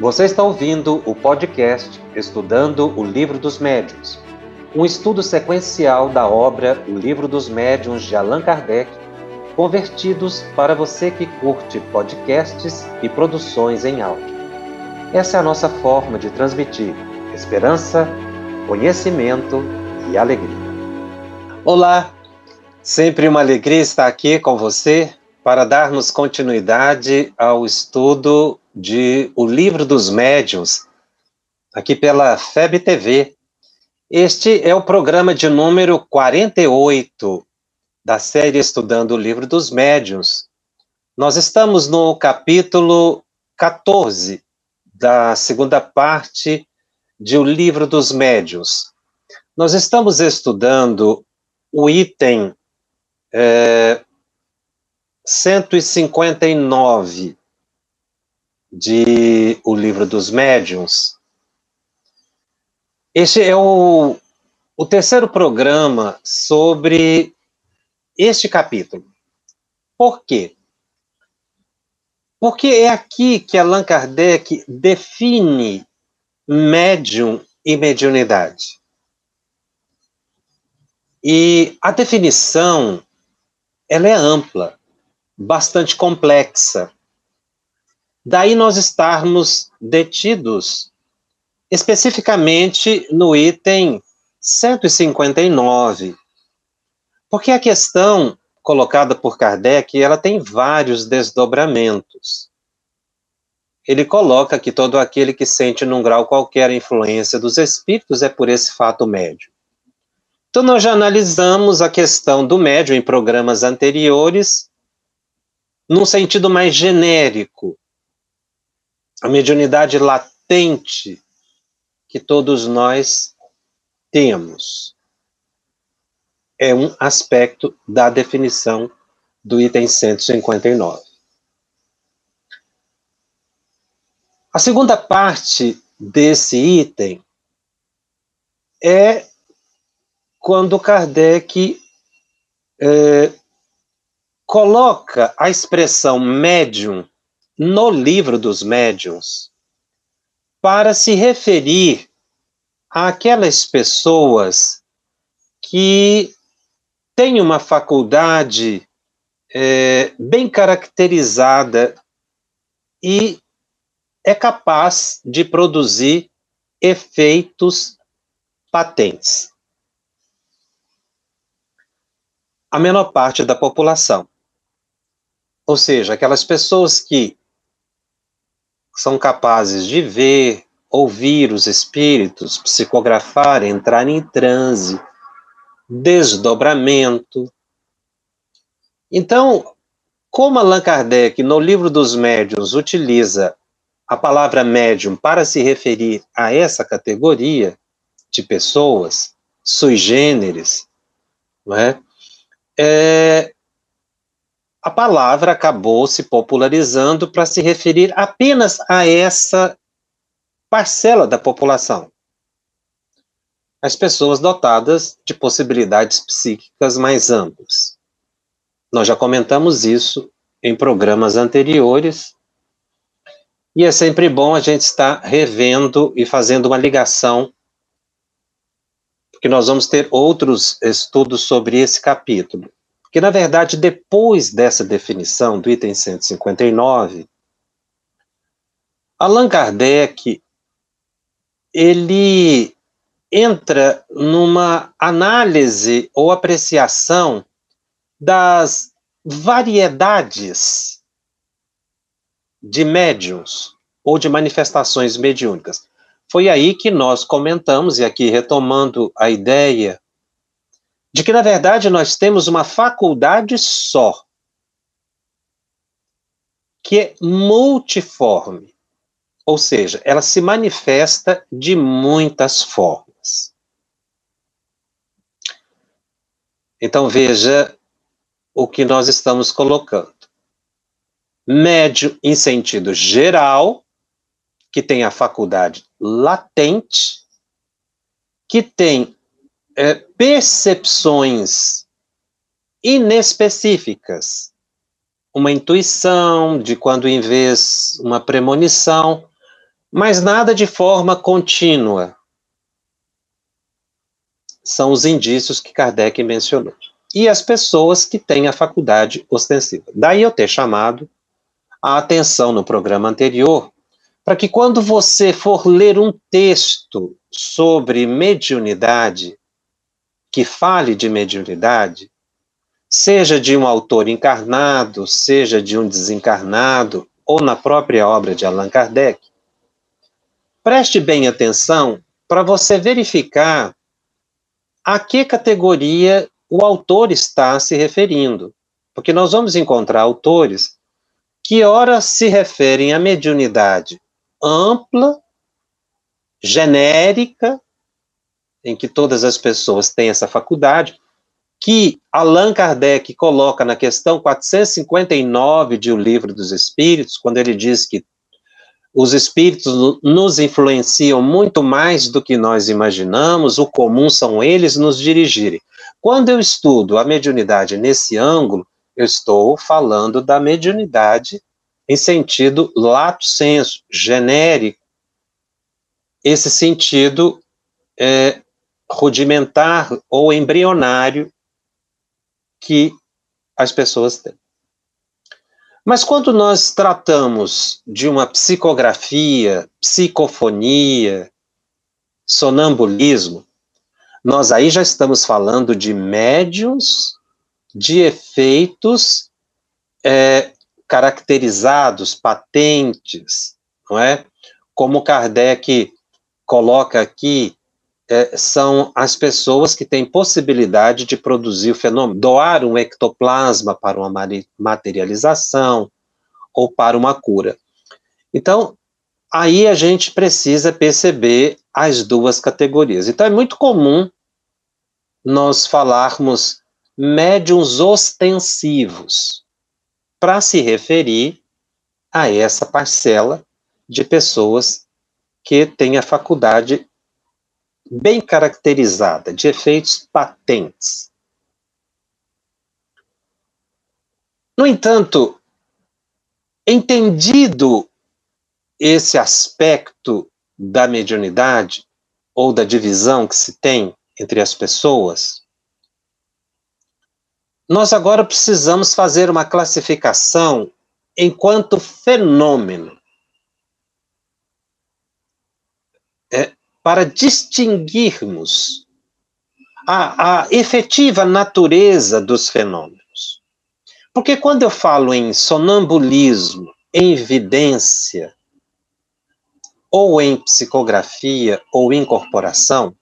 Você está ouvindo o podcast Estudando o Livro dos Médiuns, um estudo sequencial da obra O Livro dos Médiuns de Allan Kardec, convertidos para você que curte podcasts e produções em áudio. Essa é a nossa forma de transmitir esperança, conhecimento e alegria. Olá, sempre uma alegria estar aqui com você para darmos continuidade ao estudo de O Livro dos Médiuns, aqui pela FEB TV. Este é o programa de número 48 da série Estudando o Livro dos Médiuns. Nós estamos no capítulo 14 da segunda parte de O Livro dos Médiuns. Nós estamos estudando o item é, 159 de O Livro dos Médiuns. Este é o, o terceiro programa sobre este capítulo. Por quê? Porque é aqui que Allan Kardec define médium e mediunidade. E a definição ela é ampla, bastante complexa. Daí nós estarmos detidos especificamente no item 159. Porque a questão colocada por Kardec, ela tem vários desdobramentos. Ele coloca que todo aquele que sente num grau qualquer influência dos espíritos é por esse fato médio. Então nós já analisamos a questão do médio em programas anteriores num sentido mais genérico, a mediunidade latente que todos nós temos. É um aspecto da definição do item 159. A segunda parte desse item é quando Kardec é, coloca a expressão médium no livro dos médiuns para se referir àquelas pessoas que têm uma faculdade é, bem caracterizada e é capaz de produzir efeitos patentes. A menor parte da população. Ou seja, aquelas pessoas que são capazes de ver, ouvir os espíritos, psicografar, entrar em transe, desdobramento. Então, como Allan Kardec, no livro dos médiuns, utiliza a palavra médium para se referir a essa categoria de pessoas, sui generis, não é? é a palavra acabou se popularizando para se referir apenas a essa parcela da população. As pessoas dotadas de possibilidades psíquicas mais amplas. Nós já comentamos isso em programas anteriores, e é sempre bom a gente estar revendo e fazendo uma ligação, porque nós vamos ter outros estudos sobre esse capítulo. Que, na verdade, depois dessa definição do item 159, Allan Kardec ele entra numa análise ou apreciação das variedades de médiums ou de manifestações mediúnicas. Foi aí que nós comentamos, e aqui retomando a ideia de que, na verdade, nós temos uma faculdade só, que é multiforme, ou seja, ela se manifesta de muitas formas. Então, veja o que nós estamos colocando. Médio em sentido geral, que tem a faculdade latente, que tem é, percepções inespecíficas. Uma intuição de quando em vez uma premonição, mas nada de forma contínua. São os indícios que Kardec mencionou. E as pessoas que têm a faculdade ostensiva. Daí eu ter chamado a atenção no programa anterior para que quando você for ler um texto sobre mediunidade, que fale de mediunidade, seja de um autor encarnado, seja de um desencarnado, ou na própria obra de Allan Kardec, preste bem atenção para você verificar a que categoria o autor está se referindo. Porque nós vamos encontrar autores que, ora, se referem à mediunidade ampla, genérica, em que todas as pessoas têm essa faculdade, que Allan Kardec coloca na questão 459 de O Livro dos Espíritos, quando ele diz que os espíritos nos influenciam muito mais do que nós imaginamos, o comum são eles nos dirigirem. Quando eu estudo a mediunidade nesse ângulo, eu estou falando da mediunidade em sentido lato senso, genérico. Esse sentido é, rudimentar ou embrionário que as pessoas têm. Mas quando nós tratamos de uma psicografia, psicofonia, sonambulismo, nós aí já estamos falando de médiums, de efeitos é, caracterizados, patentes, não é? Como Kardec coloca aqui, é, são as pessoas que têm possibilidade de produzir o fenômeno, doar um ectoplasma para uma materialização ou para uma cura. Então, aí a gente precisa perceber as duas categorias. Então, é muito comum nós falarmos médiums ostensivos para se referir a essa parcela de pessoas que têm a faculdade bem caracterizada, de efeitos patentes. No entanto, entendido esse aspecto da mediunidade ou da divisão que se tem entre as pessoas, nós agora precisamos fazer uma classificação enquanto fenômeno. É, para distinguirmos a, a efetiva natureza dos fenômenos. Porque quando eu falo em sonambulismo, em evidência, ou em psicografia, ou incorporação,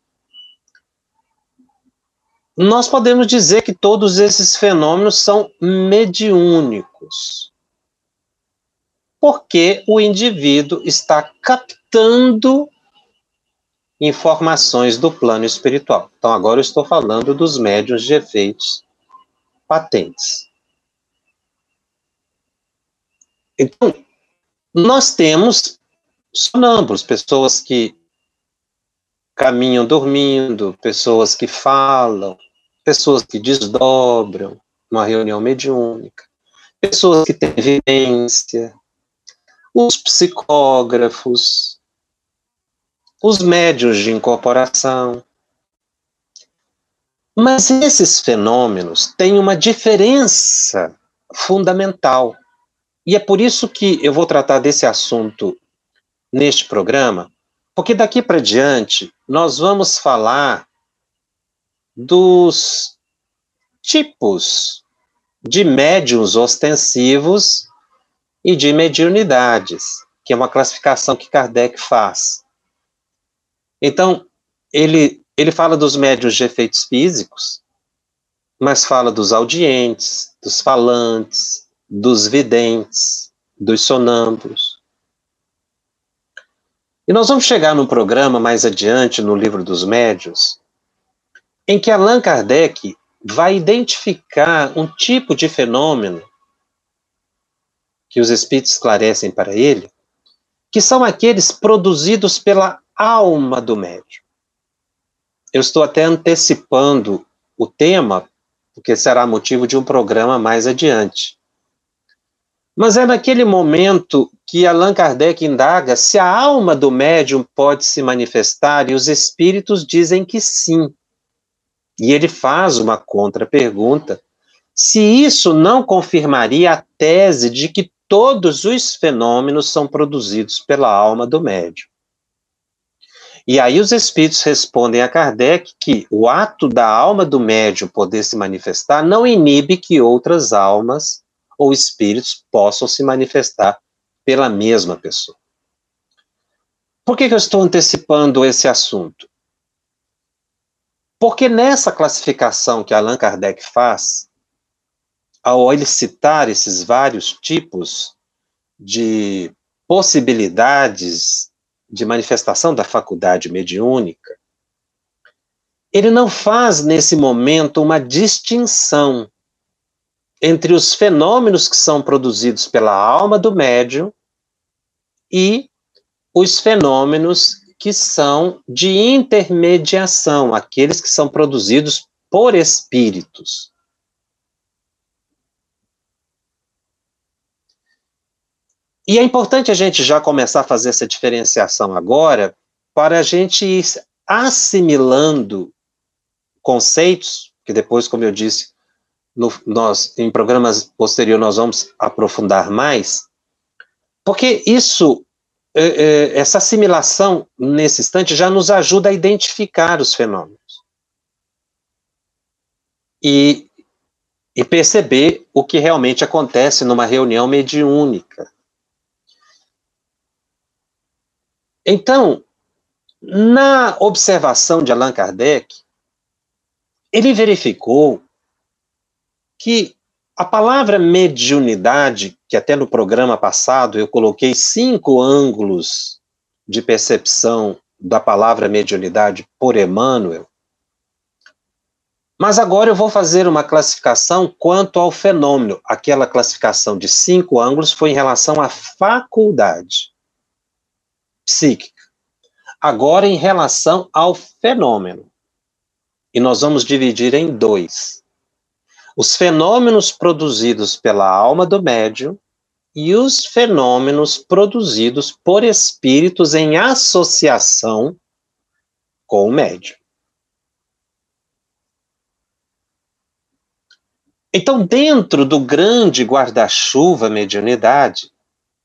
nós podemos dizer que todos esses fenômenos são mediúnicos. Porque o indivíduo está captando informações do plano espiritual. Então, agora eu estou falando dos médios de efeitos patentes. Então, nós temos sonâmbulos, pessoas que caminham dormindo, pessoas que falam, pessoas que desdobram uma reunião mediúnica, pessoas que têm vivência, os psicógrafos, os médios de incorporação. Mas esses fenômenos têm uma diferença fundamental. E é por isso que eu vou tratar desse assunto neste programa, porque daqui para diante nós vamos falar dos tipos de médiums ostensivos e de mediunidades, que é uma classificação que Kardec faz. Então, ele, ele fala dos médios de efeitos físicos, mas fala dos audientes, dos falantes, dos videntes, dos sonâmbulos. E nós vamos chegar num programa mais adiante, no livro dos médios, em que Allan Kardec vai identificar um tipo de fenômeno que os espíritos esclarecem para ele, que são aqueles produzidos pela alma do médium. Eu estou até antecipando o tema, porque será motivo de um programa mais adiante. Mas é naquele momento que Allan Kardec indaga se a alma do médium pode se manifestar e os espíritos dizem que sim. E ele faz uma contra-pergunta: se isso não confirmaria a tese de que todos os fenômenos são produzidos pela alma do médium. E aí os espíritos respondem a Kardec que o ato da alma do médium poder se manifestar não inibe que outras almas ou espíritos possam se manifestar pela mesma pessoa. Por que, que eu estou antecipando esse assunto? Porque nessa classificação que Allan Kardec faz, ao ele citar esses vários tipos de possibilidades de manifestação da faculdade mediúnica, ele não faz nesse momento uma distinção entre os fenômenos que são produzidos pela alma do médium e os fenômenos que são de intermediação, aqueles que são produzidos por espíritos. E é importante a gente já começar a fazer essa diferenciação agora, para a gente ir assimilando conceitos, que depois, como eu disse, no, nós, em programas posteriores nós vamos aprofundar mais, porque isso, é, é, essa assimilação nesse instante já nos ajuda a identificar os fenômenos. E, e perceber o que realmente acontece numa reunião mediúnica. Então, na observação de Allan Kardec, ele verificou que a palavra mediunidade, que até no programa passado eu coloquei cinco ângulos de percepção da palavra mediunidade por Emmanuel, mas agora eu vou fazer uma classificação quanto ao fenômeno. Aquela classificação de cinco ângulos foi em relação à faculdade psíquica. Agora, em relação ao fenômeno. E nós vamos dividir em dois: os fenômenos produzidos pela alma do médium e os fenômenos produzidos por espíritos em associação com o médium. Então, dentro do grande guarda-chuva mediunidade,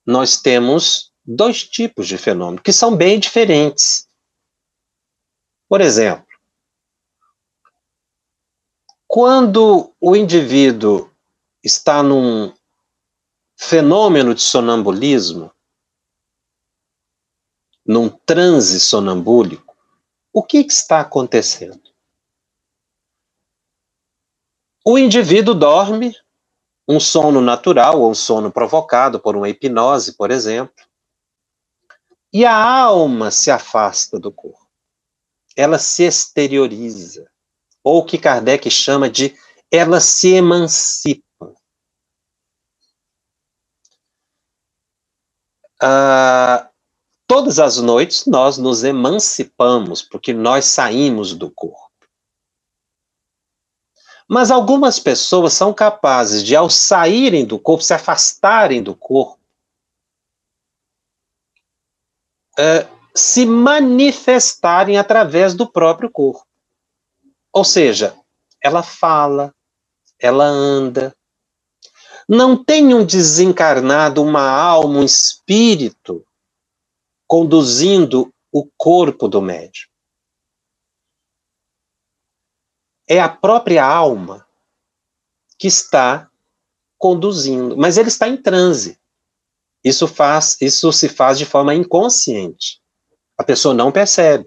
nós temos dois tipos de fenômeno que são bem diferentes. Por exemplo, quando o indivíduo está num fenômeno de sonambulismo, num transe sonambúlico, o que, que está acontecendo? O indivíduo dorme, um sono natural ou um sono provocado por uma hipnose, por exemplo, e a alma se afasta do corpo. Ela se exterioriza, ou o que Kardec chama de ela se emancipa. Ah, todas as noites nós nos emancipamos, porque nós saímos do corpo. Mas algumas pessoas são capazes de, ao saírem do corpo, se afastarem do corpo, uh, se manifestarem através do próprio corpo. Ou seja, ela fala, ela anda. Não tem um desencarnado, uma alma, um espírito conduzindo o corpo do médium. É a própria alma que está conduzindo, mas ele está em transe. Isso faz, isso se faz de forma inconsciente. A pessoa não percebe.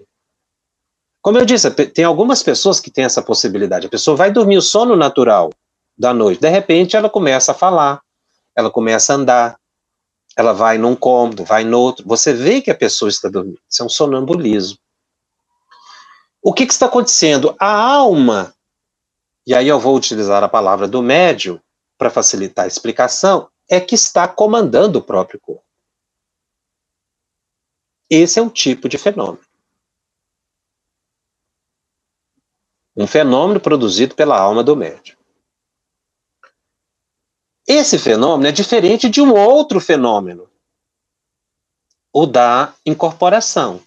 Como eu disse, tem algumas pessoas que têm essa possibilidade. A pessoa vai dormir o sono natural da noite, de repente ela começa a falar, ela começa a andar, ela vai num cômodo, vai no outro. Você vê que a pessoa está dormindo. Isso é um sonambulismo. O que, que está acontecendo? A alma, e aí eu vou utilizar a palavra do médium para facilitar a explicação, é que está comandando o próprio corpo. Esse é um tipo de fenômeno. Um fenômeno produzido pela alma do médium. Esse fenômeno é diferente de um outro fenômeno, o da incorporação.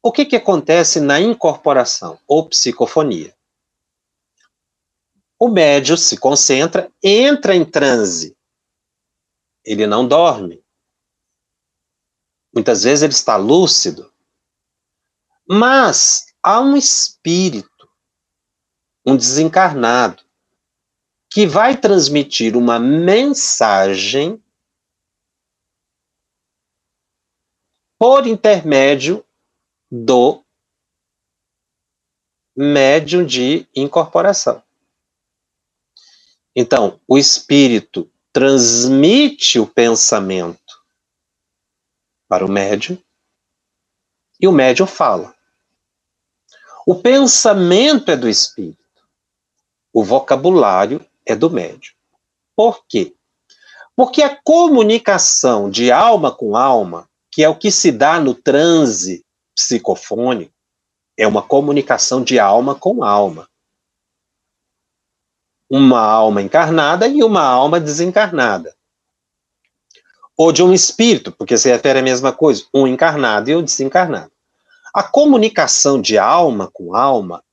O que, que acontece na incorporação ou psicofonia? O médio se concentra, entra em transe. Ele não dorme. Muitas vezes ele está lúcido. Mas há um espírito, um desencarnado, que vai transmitir uma mensagem por intermédio do médium de incorporação. Então, o espírito transmite o pensamento para o médium e o médium fala. O pensamento é do espírito, o vocabulário é do médium. Por quê? Porque a comunicação de alma com alma, que é o que se dá no transe psicofônico, é uma comunicação de alma com alma. Uma alma encarnada e uma alma desencarnada. Ou de um espírito, porque se refere à mesma coisa, um encarnado e um desencarnado. A comunicação de alma com alma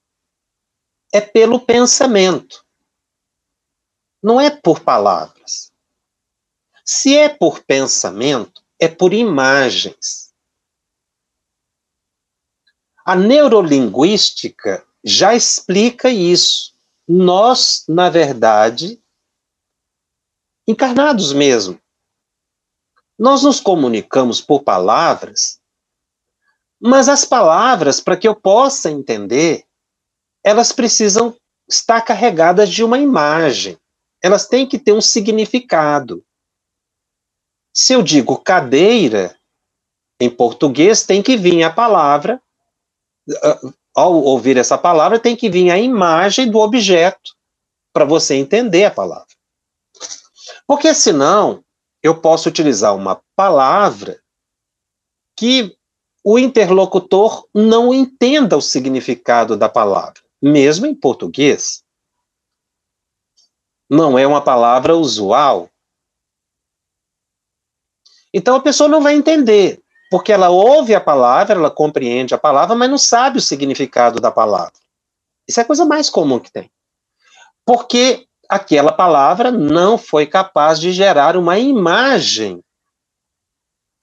é pelo pensamento. Não é por palavras. Se é por pensamento, é por imagens. A neurolinguística já explica isso. Nós, na verdade, encarnados mesmo, nós nos comunicamos por palavras, mas as palavras, para que eu possa entender, elas precisam estar carregadas de uma imagem. Elas têm que ter um significado. Se eu digo cadeira, em português tem que vir a palavra ao ouvir essa palavra, tem que vir a imagem do objeto para você entender a palavra. Porque senão, eu posso utilizar uma palavra que o interlocutor não entenda o significado da palavra, mesmo em português. Não é uma palavra usual. Então a pessoa não vai entender porque ela ouve a palavra, ela compreende a palavra, mas não sabe o significado da palavra. Isso é a coisa mais comum que tem. Porque aquela palavra não foi capaz de gerar uma imagem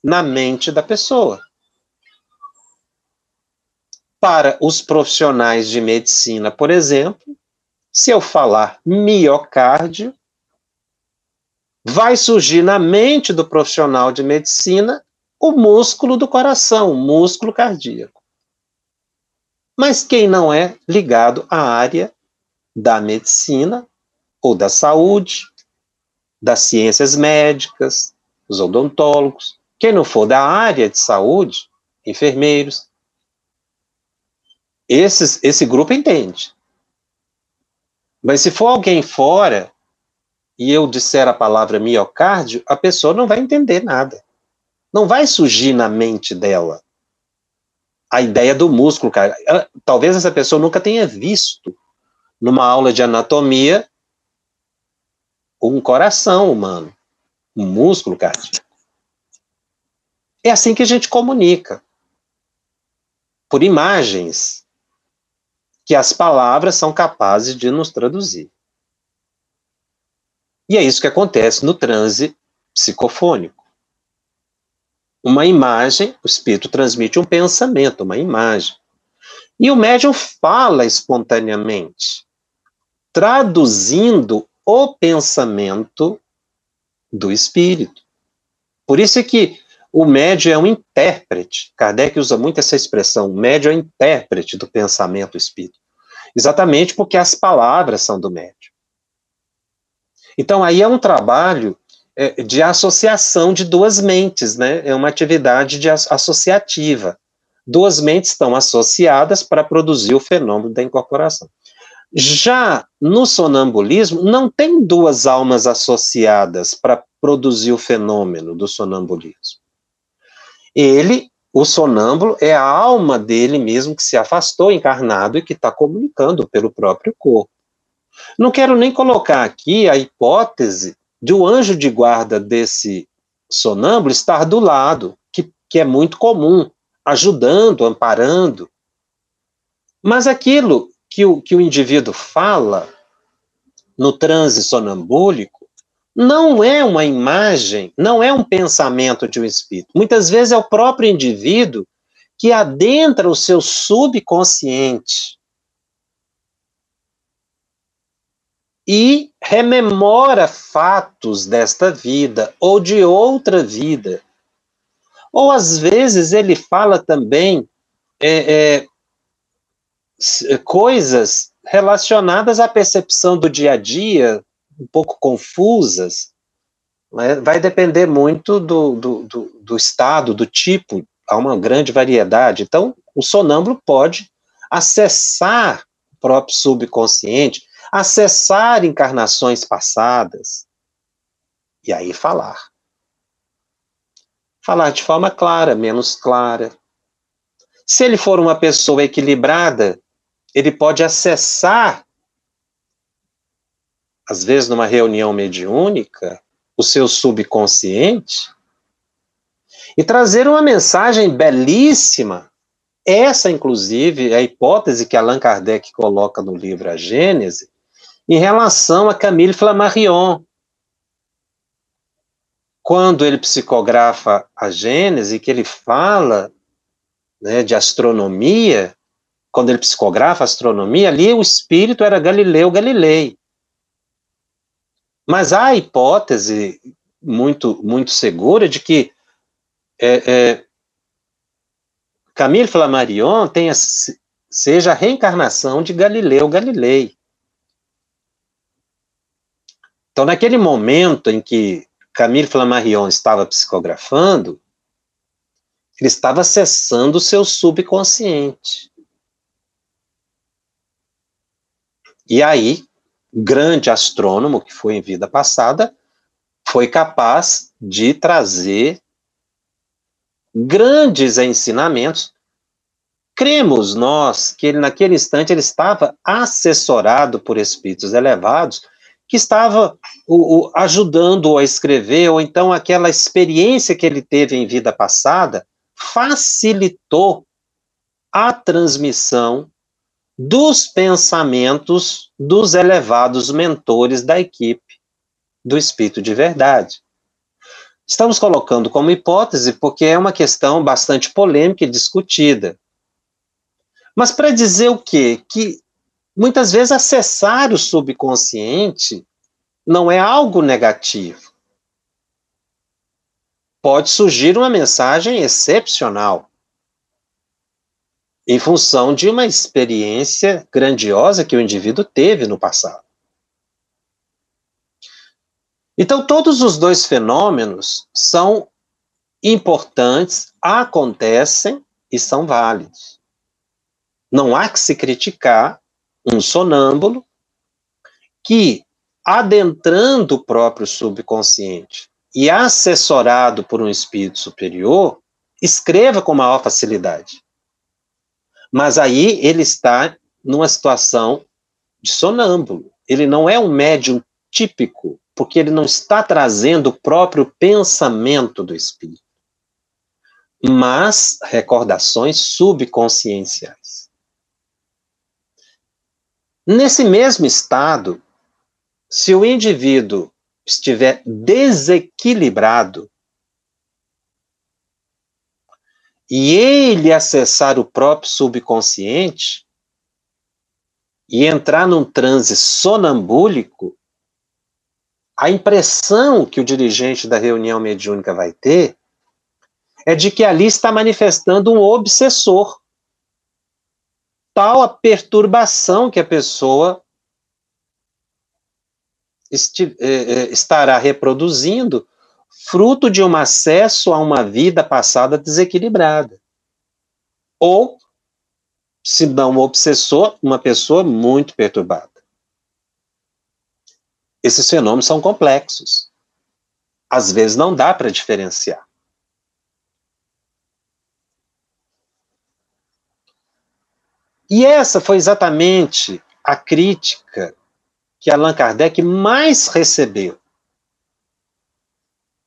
na mente da pessoa. Para os profissionais de medicina, por exemplo, se eu falar miocárdio, vai surgir na mente do profissional de medicina o músculo do coração, o músculo cardíaco. Mas quem não é ligado à área da medicina ou da saúde, das ciências médicas, os odontólogos, quem não for da área de saúde, enfermeiros, esses, esse grupo entende. Mas se for alguém fora e eu disser a palavra miocárdio, a pessoa não vai entender nada. Não vai surgir na mente dela a ideia do músculo, cara. Talvez essa pessoa nunca tenha visto numa aula de anatomia um coração humano, um músculo cardíaco. É assim que a gente comunica. Por imagens que as palavras são capazes de nos traduzir. E é isso que acontece no transe psicofônico uma imagem, o espírito transmite um pensamento, uma imagem. E o médium fala espontaneamente, traduzindo o pensamento do espírito. Por isso é que o médium é um intérprete. Kardec usa muito essa expressão, o médium é intérprete do pensamento do espírito. Exatamente porque as palavras são do médium. Então aí é um trabalho de associação de duas mentes, né? É uma atividade de associativa. Duas mentes estão associadas para produzir o fenômeno da incorporação. Já no sonambulismo, não tem duas almas associadas para produzir o fenômeno do sonambulismo. Ele, o sonâmbulo, é a alma dele mesmo que se afastou encarnado e que está comunicando pelo próprio corpo. Não quero nem colocar aqui a hipótese de o anjo de guarda desse sonâmbulo estar do lado, que, que é muito comum, ajudando, amparando. Mas aquilo que o, que o indivíduo fala no transe sonambúlico não é uma imagem, não é um pensamento de um espírito. Muitas vezes é o próprio indivíduo que adentra o seu subconsciente e rememora fatos desta vida ou de outra vida. Ou às vezes ele fala também é, é, coisas relacionadas à percepção do dia a dia, um pouco confusas. Né? Vai depender muito do, do, do, do estado, do tipo, há uma grande variedade. Então, o sonâmbulo pode acessar o próprio subconsciente, acessar encarnações passadas e aí falar. Falar de forma clara, menos clara. Se ele for uma pessoa equilibrada, ele pode acessar, às vezes numa reunião mediúnica, o seu subconsciente e trazer uma mensagem belíssima. Essa, inclusive, é a hipótese que Allan Kardec coloca no livro A Gênese, em relação a Camille Flammarion. Quando ele psicografa a Gênese, que ele fala né, de astronomia, quando ele psicografa a astronomia, ali o espírito era Galileu Galilei. Mas há a hipótese muito, muito segura de que é, é, Camille Flammarion tenha, seja a reencarnação de Galileu Galilei. Então, naquele momento em que Camille Flammarion estava psicografando, ele estava acessando o seu subconsciente. E aí, grande astrônomo que foi em vida passada, foi capaz de trazer grandes ensinamentos. Cremos nós que ele, naquele instante ele estava assessorado por espíritos elevados que estava o, o, ajudando-o a escrever, ou então aquela experiência que ele teve em vida passada facilitou a transmissão dos pensamentos dos elevados mentores da equipe do Espírito de Verdade. Estamos colocando como hipótese porque é uma questão bastante polêmica e discutida. Mas para dizer o quê? Que muitas vezes acessar o subconsciente não é algo negativo. Pode surgir uma mensagem excepcional em função de uma experiência grandiosa que o indivíduo teve no passado. Então, todos os dois fenômenos são importantes, acontecem e são válidos. Não há que se criticar um sonâmbulo que, adentrando o próprio subconsciente e assessorado por um espírito superior, escreva com maior facilidade. Mas aí ele está numa situação de sonâmbulo. Ele não é um médium típico, porque ele não está trazendo o próprio pensamento do espírito, mas recordações subconscienciais. Nesse mesmo estado, se o indivíduo estiver desequilibrado e ele acessar o próprio subconsciente e entrar num transe sonambúlico, a impressão que o dirigente da reunião mediúnica vai ter é de que ali está manifestando um obsessor tal a perturbação que a pessoa eh, eh, estará reproduzindo, fruto de um acesso a uma vida passada desequilibrada. Ou, se não um obsessor, uma pessoa muito perturbada. Esses fenômenos são complexos. Às vezes não dá para diferenciar. E essa foi exatamente a crítica que Allan Kardec mais recebeu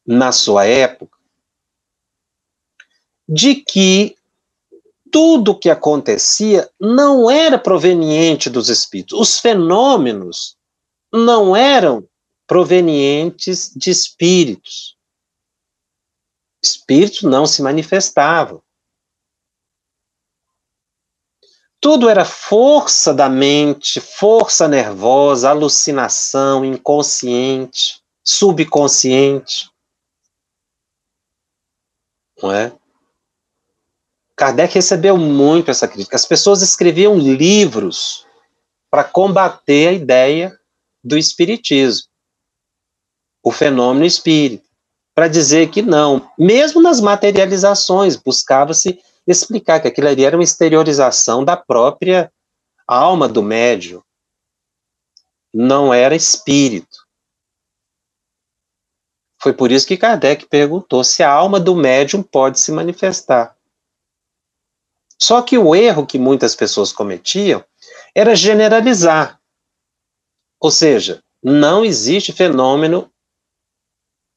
na sua época de que tudo o que acontecia não era proveniente dos espíritos. Os fenômenos não eram provenientes de espíritos. Espíritos não se manifestavam. Tudo era força da mente, força nervosa, alucinação, inconsciente, subconsciente. Não é? Kardec recebeu muito essa crítica. As pessoas escreviam livros para combater a ideia do espiritismo, o fenômeno espírita, para dizer que não, mesmo nas materializações, buscava-se explicar que aquilo ali era uma exteriorização da própria alma do médium, não era espírito. Foi por isso que Kardec perguntou se a alma do médium pode se manifestar. Só que o erro que muitas pessoas cometiam era generalizar. Ou seja, não existe fenômeno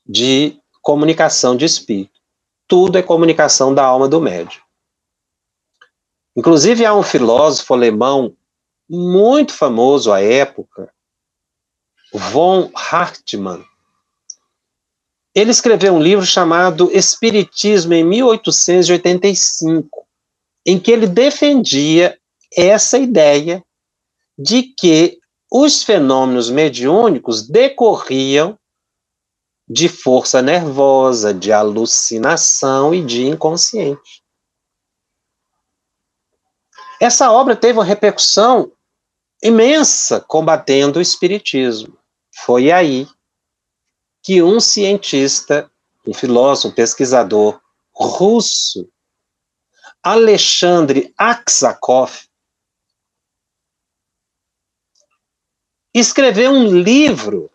de comunicação de espírito. Tudo é comunicação da alma do médium. Inclusive, há um filósofo alemão muito famoso à época, von Hartmann. Ele escreveu um livro chamado Espiritismo em 1885 em que ele defendia essa ideia de que os fenômenos mediúnicos decorriam de força nervosa, de alucinação e de inconsciente. Essa obra teve uma repercussão imensa combatendo o espiritismo. Foi aí que um cientista, um filósofo, um pesquisador russo, Alexandre Aksakov escreveu um livro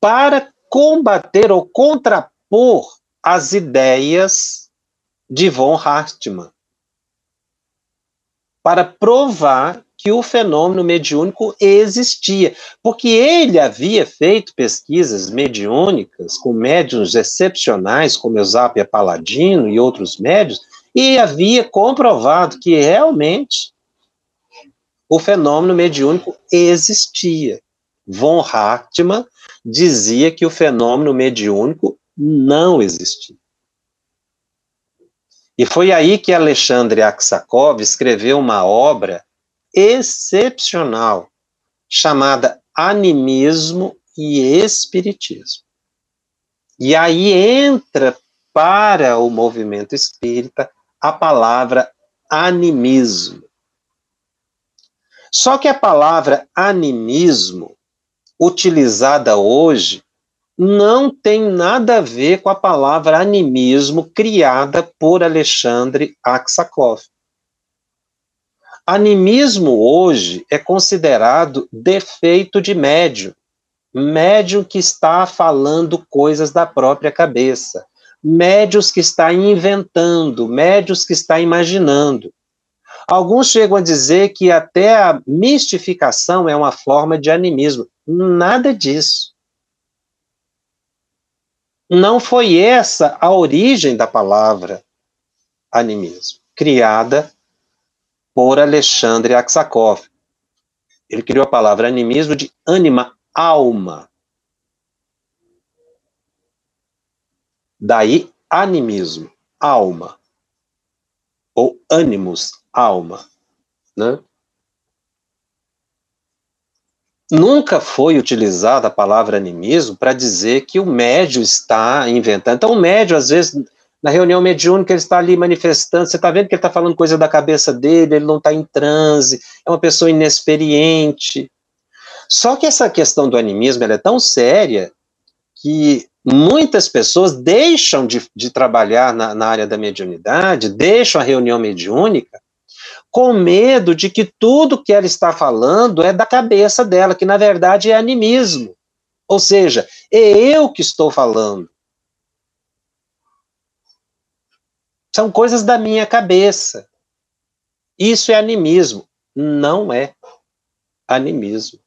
para combater ou contrapor as ideias de von Hartmann, para provar que o fenômeno mediúnico existia, porque ele havia feito pesquisas mediúnicas com médiuns excepcionais, como Eusápia Paladino e outros médios, e havia comprovado que realmente o fenômeno mediúnico existia. Von Hartmann dizia que o fenômeno mediúnico não existia. E foi aí que Alexandre Aksakov escreveu uma obra excepcional chamada Animismo e Espiritismo. E aí entra para o movimento espírita a palavra animismo. Só que a palavra animismo, utilizada hoje, não tem nada a ver com a palavra animismo criada por Alexandre Aksakov. Animismo hoje é considerado defeito de médium, médium que está falando coisas da própria cabeça, médios que está inventando, médios que está imaginando. Alguns chegam a dizer que até a mistificação é uma forma de animismo. Nada disso. Não foi essa a origem da palavra animismo, criada por Alexandre Aksakov. Ele criou a palavra animismo de anima, alma. Daí, animismo, alma. Ou ânimos, alma. Né? Nunca foi utilizada a palavra animismo para dizer que o médio está inventando. Então, o médio, às vezes, na reunião mediúnica, ele está ali manifestando, você está vendo que ele está falando coisa da cabeça dele, ele não está em transe, é uma pessoa inexperiente. Só que essa questão do animismo é tão séria que muitas pessoas deixam de, de trabalhar na, na, área da mediunidade, deixam a reunião mediúnica, com medo de que tudo que ela está falando é da cabeça dela, que na verdade é animismo. Ou seja, é eu que estou falando. São coisas da minha cabeça. Isso é animismo. Não é animismo.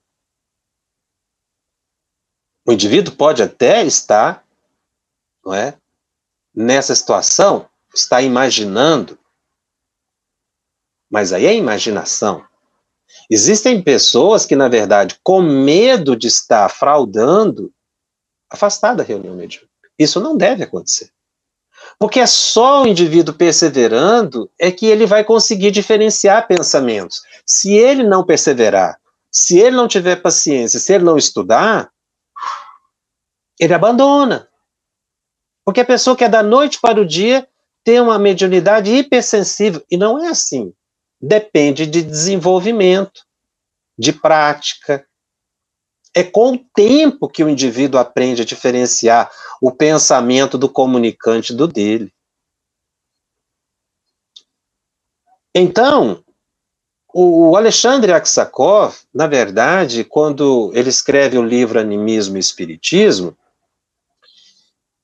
O indivíduo pode até estar, não é, nessa situação, está imaginando, mas aí é imaginação. Existem pessoas que, na verdade, com medo de estar fraudando, afastar da reunião mediúnica. Isso não deve acontecer. Porque é só o indivíduo perseverando é que ele vai conseguir diferenciar pensamentos. Se ele não perseverar, se ele não tiver paciência, se ele não estudar, ele abandona. Porque a pessoa quer da noite para o dia ter uma mediunidade hipersensível. E não é assim. Depende de desenvolvimento, de prática. É com o tempo que o indivíduo aprende a diferenciar o pensamento do comunicante do dele. Então, o Alexandre Aksakov, na verdade, quando ele escreve o livro Animismo e Espiritismo,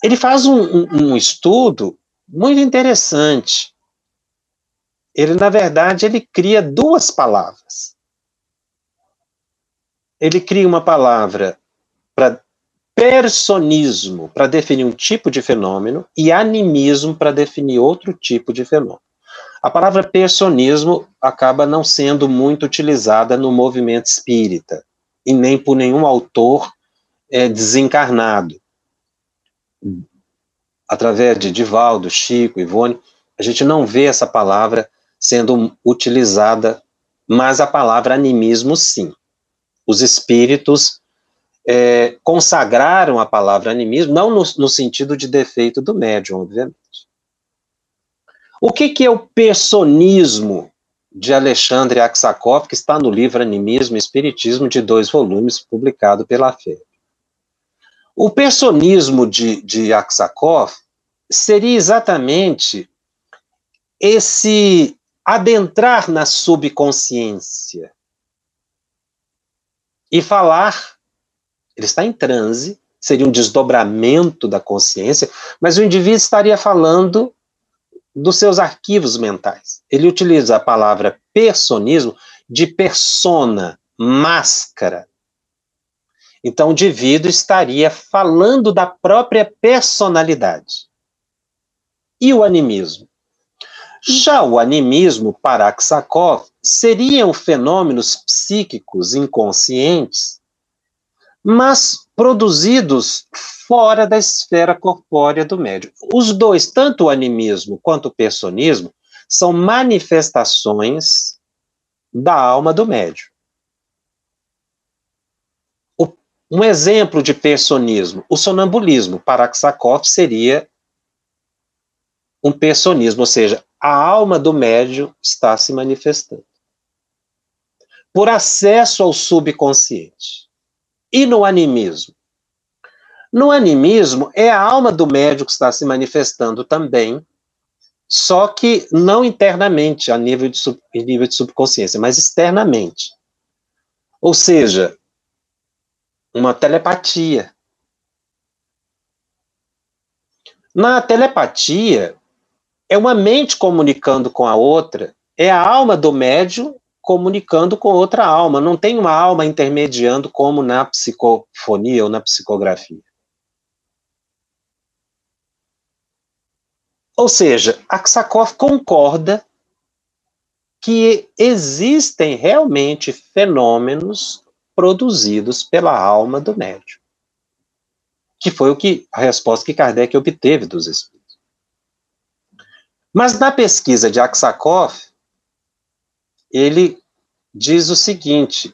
ele faz um, um, um estudo muito interessante. Ele, na verdade, ele cria duas palavras. Ele cria uma palavra para personismo, para definir um tipo de fenômeno, e animismo, para definir outro tipo de fenômeno. A palavra personismo acaba não sendo muito utilizada no movimento espírita, e nem por nenhum autor é, desencarnado através de Divaldo, Chico, Ivone, a gente não vê essa palavra sendo utilizada, mas a palavra animismo, sim. Os espíritos é, consagraram a palavra animismo, não no, no, sentido de defeito do médium, obviamente. O que, que é o personismo de Alexandre Aksakov, que está no livro Animismo e Espiritismo, de dois volumes, publicado pela FEB? O personismo de, de Aksakov seria exatamente esse adentrar na subconsciência e falar. Ele está em transe, seria um desdobramento da consciência, mas o indivíduo estaria falando dos seus arquivos mentais. Ele utiliza a palavra personismo de persona, máscara, então, o indivíduo estaria falando da própria personalidade. E o animismo? Já o animismo, para Aksakov, seriam fenômenos psíquicos inconscientes, mas produzidos fora da esfera corpórea do médium. Os dois, tanto o animismo quanto o personismo, são manifestações da alma do médium. Um exemplo de personismo, o sonambulismo, para Aksakov seria um personismo, ou seja, a alma do médium está se manifestando. Por acesso ao subconsciente. E no animismo? No animismo, é a alma do médium que está se manifestando também, só que não internamente, a nível de, sub, nível de subconsciência, mas externamente. Ou seja, uma telepatia. Na telepatia, é uma mente comunicando com a outra, é a alma do médium comunicando com outra alma, não tem uma alma intermediando como na psicofonia ou na psicografia. Ou seja, Aksakov concorda que existem realmente fenômenos produzidos pela alma do médium. Que foi o que a resposta que Kardec obteve dos espíritos. Mas na pesquisa de Aksakov, ele diz o seguinte,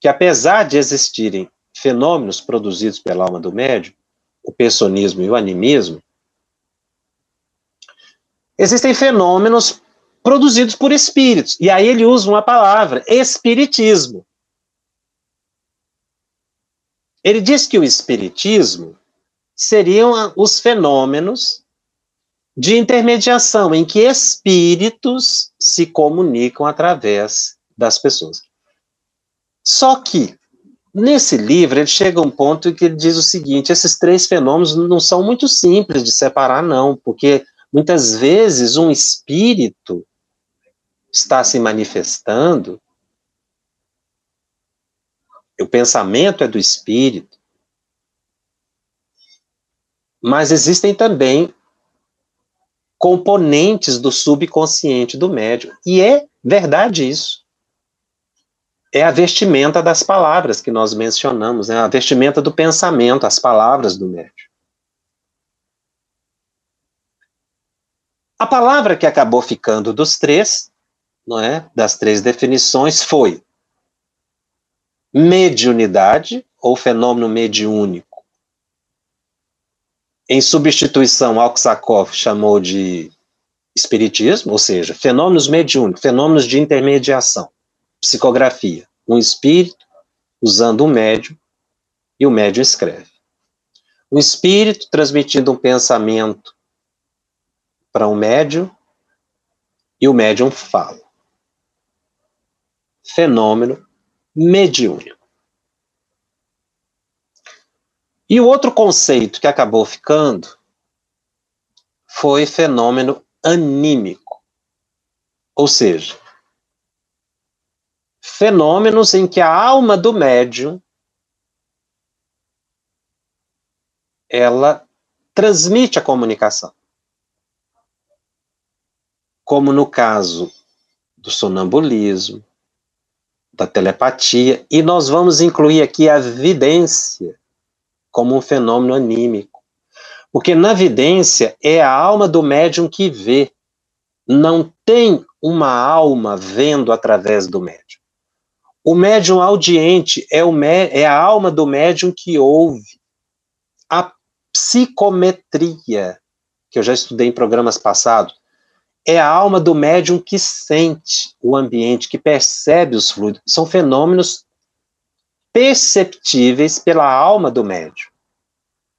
que apesar de existirem fenômenos produzidos pela alma do médium, o personismo e o animismo, existem fenômenos produzidos por espíritos. E aí ele usa uma palavra, espiritismo. Ele diz que o espiritismo seriam os fenômenos de intermediação em que espíritos se comunicam através das pessoas. Só que nesse livro ele chega a um ponto em que ele diz o seguinte: esses três fenômenos não são muito simples de separar, não, porque muitas vezes um espírito está se manifestando o pensamento é do espírito, Mas existem também componentes do subconsciente do médium. E é verdade isso. É a vestimenta das palavras que nós mencionamos, né? a vestimenta do pensamento, as palavras do médium. A palavra que acabou ficando dos três, não é, das três definições, foi mediunidade ou fenômeno mediúnico. Em substituição, Alksakov chamou de espiritismo, ou seja, fenômenos mediúnicos, fenômenos de intermediação, psicografia. Um espírito usando um médium e o médium escreve. Um espírito transmitindo um pensamento para um médium e o médium fala. Fenômeno mediúnico. E o outro conceito que acabou ficando foi fenômeno anímico. Ou seja, fenômenos em que a alma do médium ela transmite a comunicação como no caso do sonambulismo, da telepatia, e nós vamos incluir aqui a vidência como um fenômeno anímico. Porque na vidência é a alma do médium que vê, não tem uma alma vendo através do médium. O médium audiente é, o é a alma do médium que ouve. A psicometria, que eu já estudei em programas passados, é a alma do médium que sente o ambiente, que percebe os fluidos. São fenômenos perceptíveis pela alma do médium.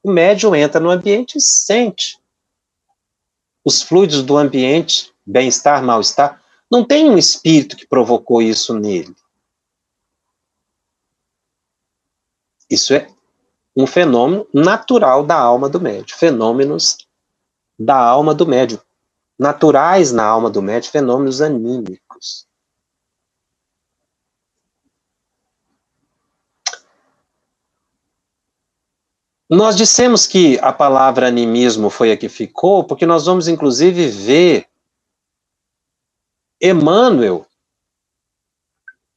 O médium entra no ambiente e sente os fluidos do ambiente, bem-estar, mal-estar. Não tem um espírito que provocou isso nele. Isso é um fenômeno natural da alma do médium, fenômenos da alma do médium, naturais na alma do médium, fenômenos anímicos. Nós dissemos que a palavra animismo foi a que ficou, porque nós vamos inclusive ver Emmanuel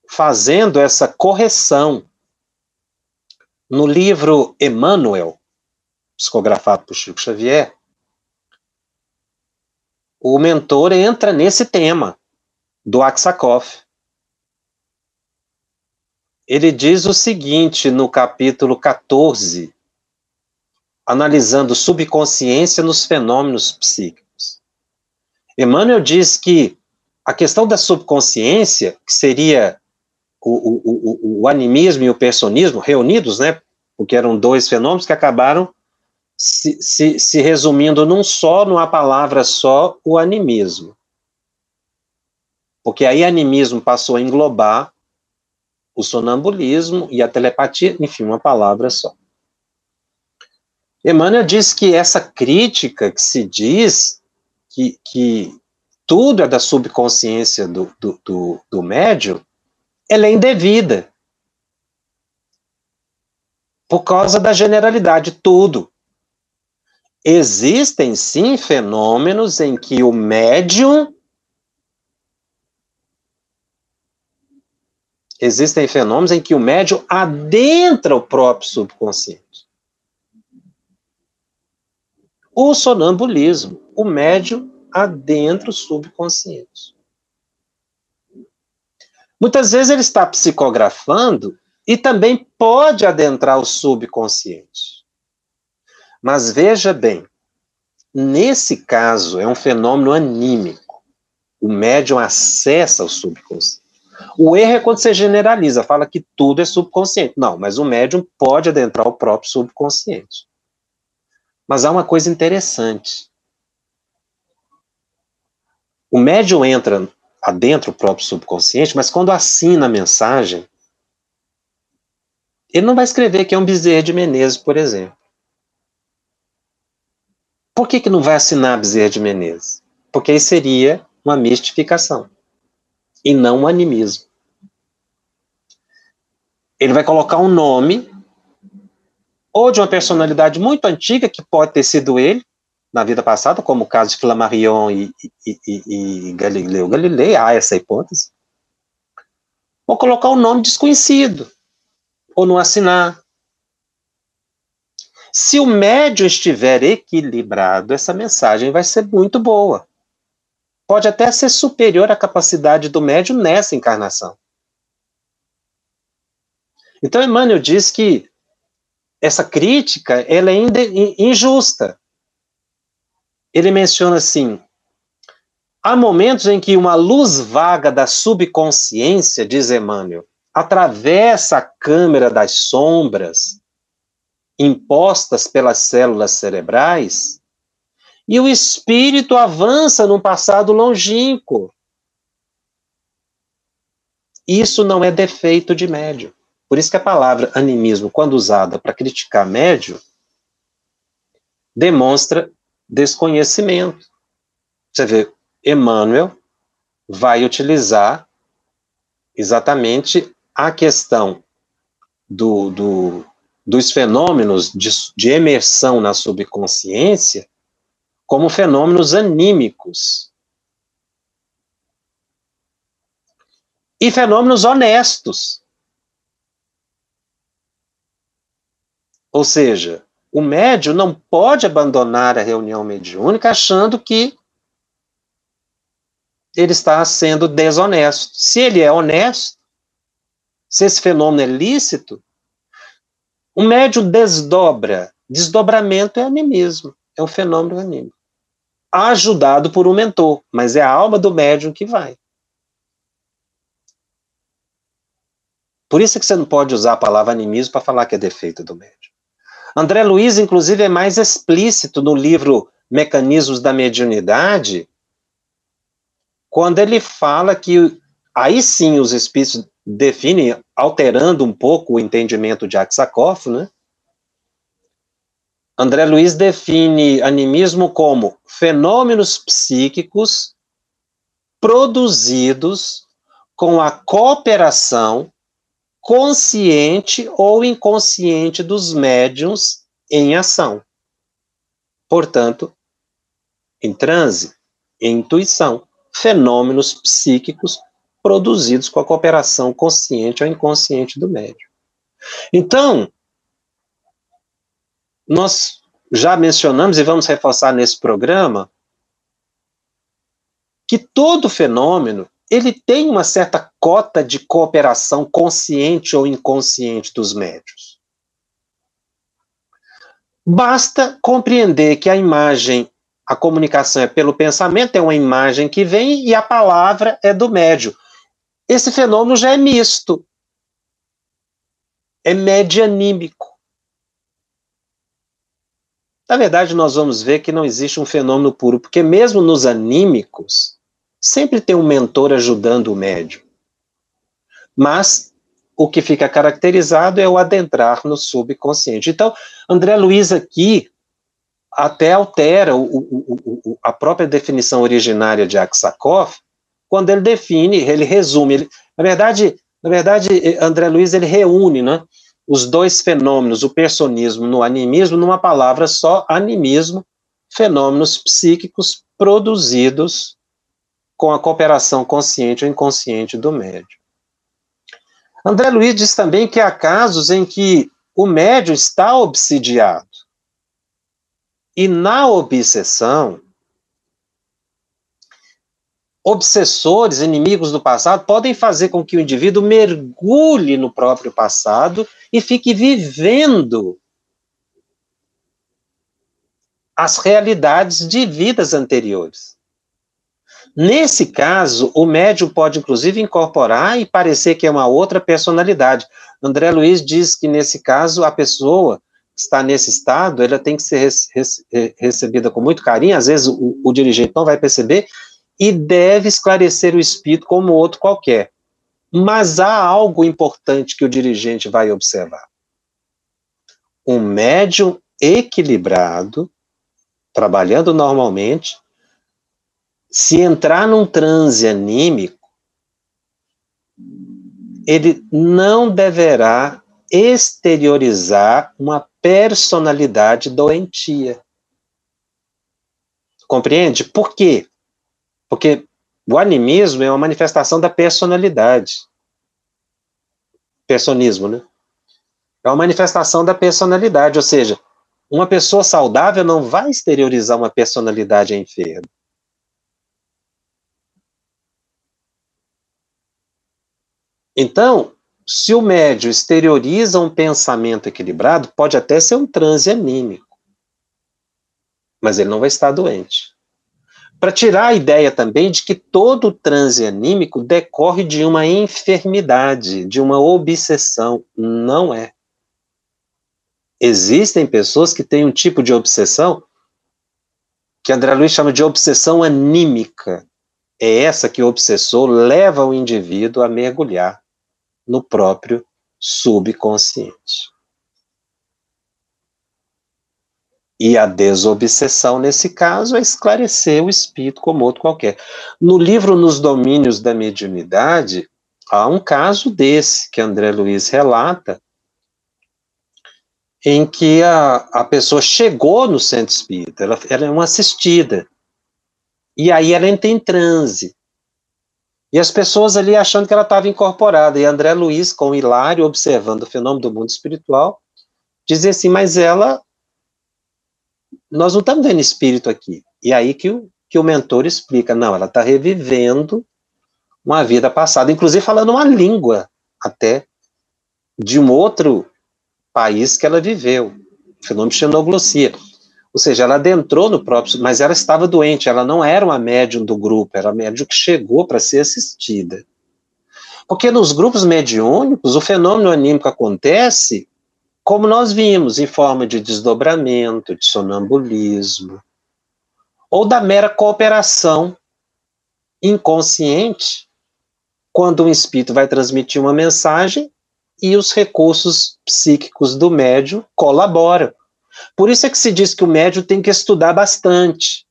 fazendo essa correção no livro Emmanuel, psicografado por Chico Xavier, o mentor entra nesse tema do Aksakoff. Ele diz o seguinte no capítulo 14, analisando subconsciência nos fenômenos psíquicos. Emmanuel diz que a questão da subconsciência, que seria o, o, o, o animismo e o personismo reunidos, né, porque eram dois fenômenos que acabaram se, se, se resumindo num só, numa palavra só, o animismo. Porque aí animismo passou a englobar o sonambulismo e a telepatia, enfim, uma palavra só. Emmanuel diz que essa crítica que se diz que, que tudo é da subconsciência do, do, do, do médium, ela é indevida. Por causa da generalidade, tudo. Existem sim fenômenos em que o médium. Existem fenômenos em que o médium adentra o próprio subconsciente. O sonambulismo, o médium adentra o subconsciente. Muitas vezes ele está psicografando e também pode adentrar o subconsciente. Mas veja bem, nesse caso é um fenômeno anímico. O médium acessa o subconsciente. O erro é quando você generaliza, fala que tudo é subconsciente. Não, mas o médium pode adentrar o próprio subconsciente. Mas há uma coisa interessante. O médium entra adentro do próprio subconsciente, mas quando assina a mensagem, ele não vai escrever que é um Bezerra de Menezes, por exemplo. Por que, que não vai assinar Bezerra de Menezes? Porque aí seria uma mistificação e não um animismo. Ele vai colocar um nome ou de uma personalidade muito antiga, que pode ter sido ele, na vida passada, como o caso de Flammarion e, e, e, e Galileu Galilei, há essa hipótese, ou colocar um nome desconhecido, ou não assinar. Se o médio estiver equilibrado, essa mensagem vai ser muito boa. Pode até ser superior à capacidade do médio nessa encarnação. Então, Emmanuel diz que essa crítica ela é injusta. Ele menciona assim: há momentos em que uma luz vaga da subconsciência, diz Emmanuel, atravessa a câmera das sombras impostas pelas células cerebrais e o espírito avança num passado longínquo. Isso não é defeito de médium. Por isso que a palavra animismo, quando usada para criticar médio, demonstra desconhecimento. Você vê, Emmanuel vai utilizar exatamente a questão do, do, dos fenômenos de, de emersão na subconsciência como fenômenos anímicos. E fenômenos honestos. Ou seja, o médio não pode abandonar a reunião mediúnica achando que ele está sendo desonesto. Se ele é honesto, se esse fenômeno é lícito, o médio desdobra. Desdobramento é animismo, é um fenômeno anímico. Ajudado por um mentor, mas é a alma do médium que vai. Por isso que você não pode usar a palavra animismo para falar que é defeito do médium. André Luiz, inclusive, é mais explícito no livro Mecanismos da Mediunidade, quando ele fala que aí sim os espíritos definem, alterando um pouco o entendimento de Aksakoff, né? André Luiz define animismo como fenômenos psíquicos produzidos com a cooperação consciente ou inconsciente dos médiums em ação. Portanto, em transe, em intuição, fenômenos psíquicos produzidos com a cooperação consciente ou inconsciente do médium. Então, nós já mencionamos e vamos reforçar nesse programa que todo fenômeno ele tem uma certa cota de cooperação consciente ou inconsciente dos médios. Basta compreender que a imagem, a comunicação é pelo pensamento, é uma imagem que vem e a palavra é do médio. Esse fenômeno já é misto. É medianímico. Na verdade, nós vamos ver que não existe um fenômeno puro, porque mesmo nos anímicos, Sempre tem um mentor ajudando o médium. Mas o que fica caracterizado é o adentrar no subconsciente. Então, André Luiz aqui até altera o, o, o, a própria definição originária de Aksakoff, quando ele define, ele resume, ele, na verdade, na verdade, André Luiz ele reúne, né, os dois fenômenos, o personismo no animismo, numa palavra só, animismo, fenômenos psíquicos produzidos com a cooperação consciente ou inconsciente do médium. André Luiz diz também que há casos em que o médium está obsidiado. E na obsessão, obsessores, inimigos do passado, podem fazer com que o indivíduo mergulhe no próprio passado e fique vivendo as realidades de vidas anteriores. Nesse caso, o médium pode, inclusive, incorporar e parecer que é uma outra personalidade. André Luiz diz que, nesse caso, a pessoa que está nesse estado, ela tem que ser recebida com muito carinho, às vezes o, o dirigente não vai perceber, e deve esclarecer o espírito como outro qualquer. Mas há algo importante que o dirigente vai observar. Um médium equilibrado, trabalhando normalmente, se entrar num transe anímico, ele não deverá exteriorizar uma personalidade doentia. Compreende? Por quê? Porque o animismo é uma manifestação da personalidade. Personismo, né? É uma manifestação da personalidade, ou seja, uma pessoa saudável não vai exteriorizar uma personalidade enferma. Então, se o médio exterioriza um pensamento equilibrado, pode até ser um transe anímico, mas ele não vai estar doente. Para tirar a ideia também de que todo transe anímico decorre de uma enfermidade, de uma obsessão. Não é. Existem pessoas que têm um tipo de obsessão que André Luiz chama de obsessão anímica. É essa que o obsessor leva o indivíduo a mergulhar no próprio subconsciente. E a desobsessão, nesse caso, é esclarecer o espírito como outro qualquer. No livro Nos Domínios da Mediunidade, há um caso desse que André Luiz relata, em que a, a pessoa chegou no centro espírita, ela, ela é uma assistida, e aí ela entra em transe. E as pessoas ali achando que ela estava incorporada, e André Luiz, com o Hilário, observando o fenômeno do mundo espiritual, dizia assim, mas ela, nós não estamos vendo espírito aqui. E aí que o, que o mentor explica, não, ela está revivendo uma vida passada, inclusive falando uma língua, até, de um outro país que ela viveu, fenômeno de xenoglossia. Ou seja, ela adentrou no próprio, mas ela estava doente, ela não era uma médium do grupo, era a médium que chegou para ser assistida. Porque nos grupos mediúnicos, o fenômeno anímico acontece como nós vimos, em forma de desdobramento, de sonambulismo, ou da mera cooperação inconsciente, quando um espírito vai transmitir uma mensagem e os recursos psíquicos do médium colaboram. Por isso é que se diz que o médium tem que estudar bastante.